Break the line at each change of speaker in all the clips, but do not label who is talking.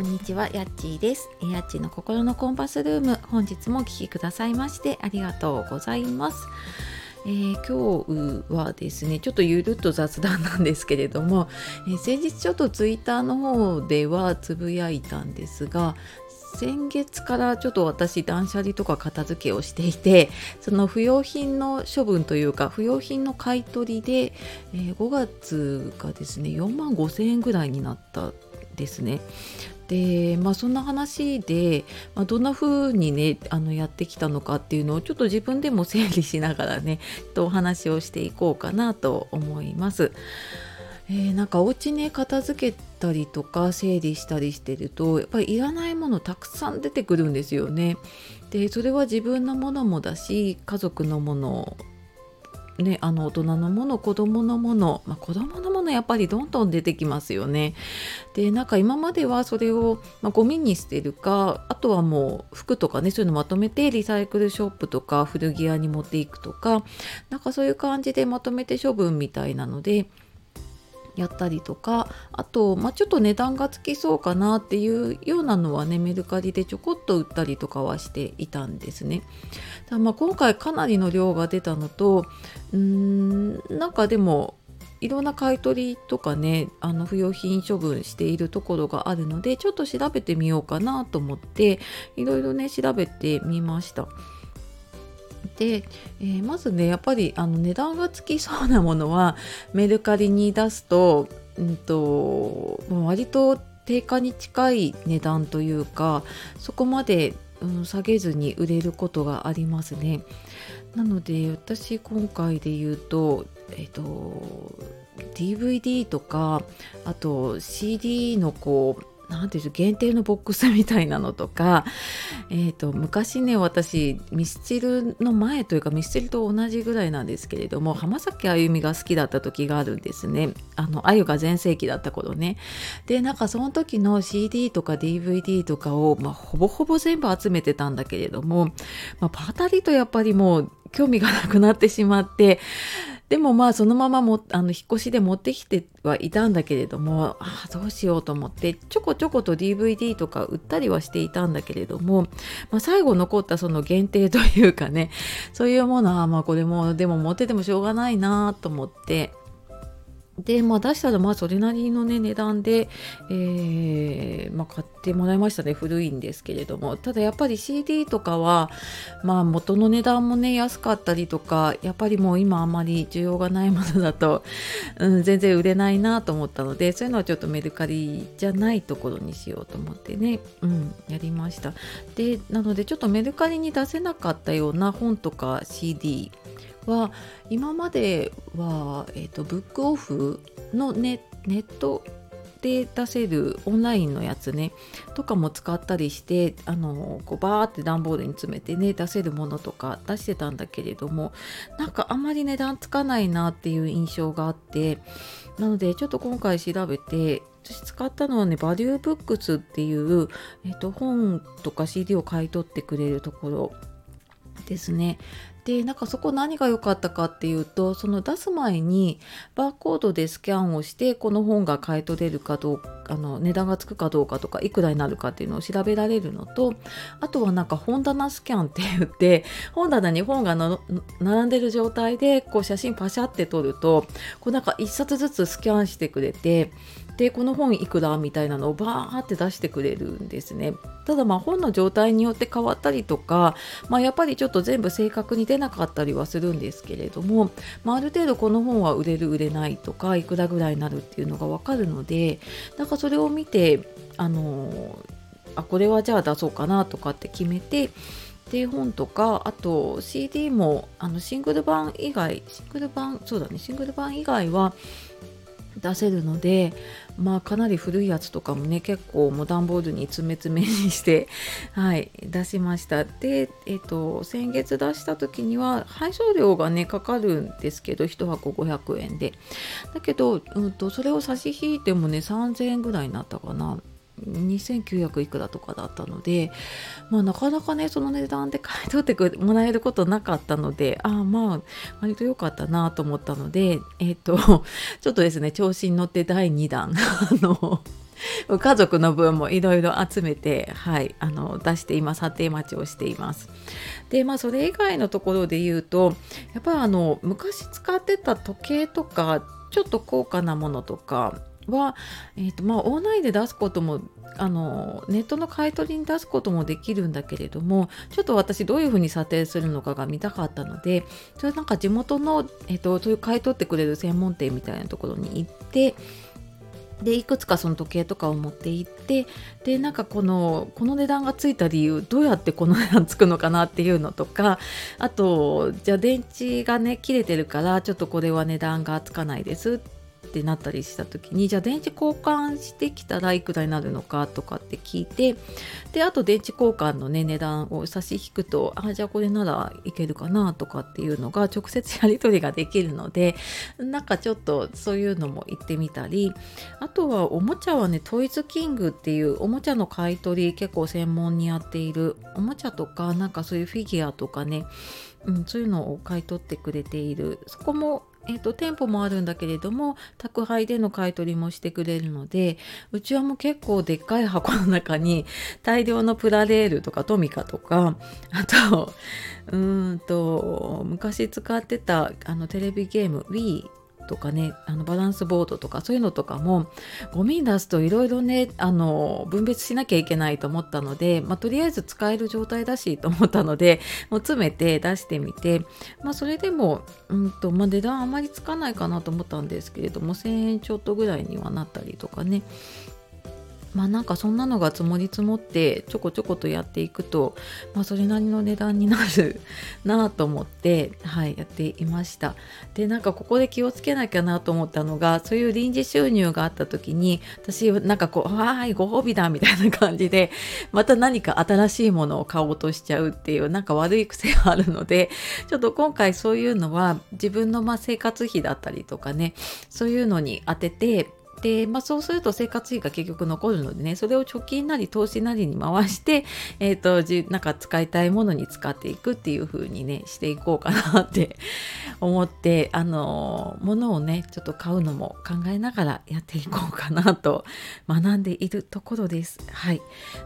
こんにちは、やっちーです。やっちーの心のコンパスルーム、本日もお聴きくださいましてありがとうございます。えー、今日はですねちょっとゆるっと雑談なんですけれども、えー、先日ちょっとツイッターの方ではつぶやいたんですが先月からちょっと私断捨離とか片付けをしていてその不要品の処分というか不要品の買い取りで、えー、5月がですね4万5千円ぐらいになったですね。でまあそんな話で、まあ、どんな風にねあのやってきたのかっていうのをちょっと自分でも整理しながらねとお話をしていこうかなと思います。えー、なんかお家ね片付けたりとか整理したりしてるとやっぱりいらないものたくさん出てくるんですよね。でそれは自分のものもだし家族のものね、あの大人のもの子供のもの、まあ、子供のものやっぱりどんどん出てきますよね。でなんか今まではそれを、まあ、ゴミに捨てるかあとはもう服とかねそういうのまとめてリサイクルショップとか古着屋に持っていくとかなんかそういう感じでまとめて処分みたいなのでやったりとかあと、まあ、ちょっと値段がつきそうかなっていうようなのはねメルカリでちょこっと売ったりとかはしていたんですね。だまあ今回かなりの量が出たのとうーんなんかでもいろんな買い取りとかねあの不用品処分しているところがあるのでちょっと調べてみようかなと思っていろいろね調べてみました。で、えー、まずねやっぱりあの値段がつきそうなものはメルカリに出すと,、うんと、割と定価に近い値段というかそこまで、うん、下げずに売れることがありますね。なので私今回で言うと,、えーと DVD とかあと CD のこう何ていう限定のボックスみたいなのとか、えーと、昔ね私ミスチルの前というかミスチルと同じぐらいなんですけれども浜崎あゆみが好きだった時があるんですね。あのあゆが全盛期だった頃ね。でなんかその時の CD とか DVD とかを、まあ、ほぼほぼ全部集めてたんだけれども、まあ、パタリとやっぱりもう興味がなくなってしまってでもまあそのままもあの引っ越しで持ってきてはいたんだけれどもあどうしようと思ってちょこちょこと DVD とか売ったりはしていたんだけれども、まあ、最後残ったその限定というかねそういうものはまあこれもでも持っててもしょうがないなと思ってで、まあ、出したらまあそれなりの、ね、値段で、えーまあ、買ってもらいましたね古いんですけれども。ただやっぱり CD とかは、まあ、元の値段もね安かったりとかやっぱりもう今あまり需要がないものだと、うん、全然売れないなと思ったのでそういうのはちょっとメルカリじゃないところにしようと思ってね、うん、やりました。でなのでちょっとメルカリに出せなかったような本とか CD は今までは、えーと、ブックオフのネネットで出せるオンラインのやつねとかも使ったりしてあのこうバーって段ボールに詰めてね出せるものとか出してたんだけれどもなんかあんまり値段つかないなっていう印象があってなのでちょっと今回調べて私使ったのはねバリューブックスっていう、えーと本とか CD を買い取ってくれるところですね。でなんかそこ何が良かったかっていうとその出す前にバーコードでスキャンをしてこの本が買い取れるかどうかあの値段がつくかどうかとかいくらになるかっていうのを調べられるのとあとはなんか本棚スキャンって言って本棚に本が並んでる状態でこう写真パシャって撮るとこうなんか1冊ずつスキャンしてくれてでこの本いくらみたいなのをバーって出してくれるんですね。ただまあ本の状態によって変わったりとか、まあ、やっぱりちょっと全部正確に出なかったりはするんですけれども、まあ、ある程度この本は売れる売れないとかいくらぐらいになるっていうのが分かるのでなんかそれを見てあのあこれはじゃあ出そうかなとかって決めてで本とかあと CD もあのシングル版以外シングル版そうだねシングル版以外は出せるのでまあかなり古いやつとかもね結構もう段ボールに詰め詰めにして はい出しました。でえっ、と先月出した時には配送料がねかかるんですけど1箱500円で。だけど、うんと、それを差し引いてもね3000円ぐらいになったかな。2900いくらとかだったので、まあ、なかなかねその値段で買い取ってもらえることなかったのでああまあ割と良かったなと思ったのでえっ、ー、とちょっとですね調子に乗って第2弾あの家族の分もいろいろ集めて、はい、あの出して今査定待ちをしています。でまあそれ以外のところで言うとやっぱりあの昔使ってた時計とかちょっと高価なものとかは、えーとまあ、オンラインで出すこともあのネットの買い取りに出すこともできるんだけれどもちょっと私どういうふうに査定するのかが見たかったのでそれなんか地元の、えーとそういう買い取ってくれる専門店みたいなところに行ってでいくつかその時計とかを持って行ってでなんかこのこの値段がついた理由どうやってこの値段つくのかなっていうのとかあとじゃあ電池がね切れてるからちょっとこれは値段がつかないですってってなったりした時にじゃあ電池交換してきたらいくらになるのかとかって聞いてであと電池交換のね値段を差し引くとあじゃあこれならいけるかなとかっていうのが直接やり取りができるのでなんかちょっとそういうのも行ってみたりあとはおもちゃはねトイズキングっていうおもちゃの買い取り結構専門にやっているおもちゃとかなんかそういうフィギュアとかねうん、そういうのを買い取ってくれている。そこもえーと、店舗もあるんだけれども宅配での買い取りもしてくれるのでうちはもう結構でっかい箱の中に大量のプラレールとかトミカとかあとうんと昔使ってたあのテレビゲーム Wii とかねあのバランスボードとかそういうのとかもゴミに出すといろいろねあの分別しなきゃいけないと思ったので、まあ、とりあえず使える状態だしと思ったので もう詰めて出してみて、まあ、それでも、うんとまあ、値段あまりつかないかなと思ったんですけれども1000円ちょっとぐらいにはなったりとかね。まあなんかそんなのが積もり積もってちょこちょことやっていくと、まあ、それなりの値段になるなと思って、はい、やっていました。でなんかここで気をつけなきゃなと思ったのがそういう臨時収入があった時に私なんかこう「わーいご褒美だ」みたいな感じでまた何か新しいものを買おうとしちゃうっていうなんか悪い癖があるのでちょっと今回そういうのは自分のまあ生活費だったりとかねそういうのに当ててで、まあ、そうすると生活費が結局残るのでねそれを貯金なり投資なりに回して、えーと、となんか使いたいものに使っていくっていう風にねしていこうかなって 思ってあの物をねちょっと買うのも考えながらやっていこうかなと学んでいるところです。はい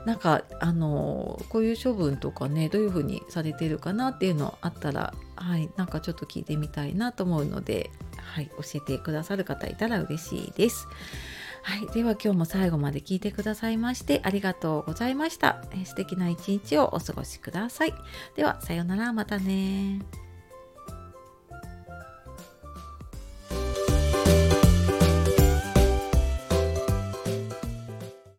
なんかあのこういう処分とかねどういう風にされてるかなっていうのあったらはいなんかちょっと聞いてみたいなと思うのではい、教えてくださる方いたら嬉しいです。はい、では今日も最後まで聞いてくださいましてありがとうございました。え素敵な一日をお過ごしください。ではさようならまたね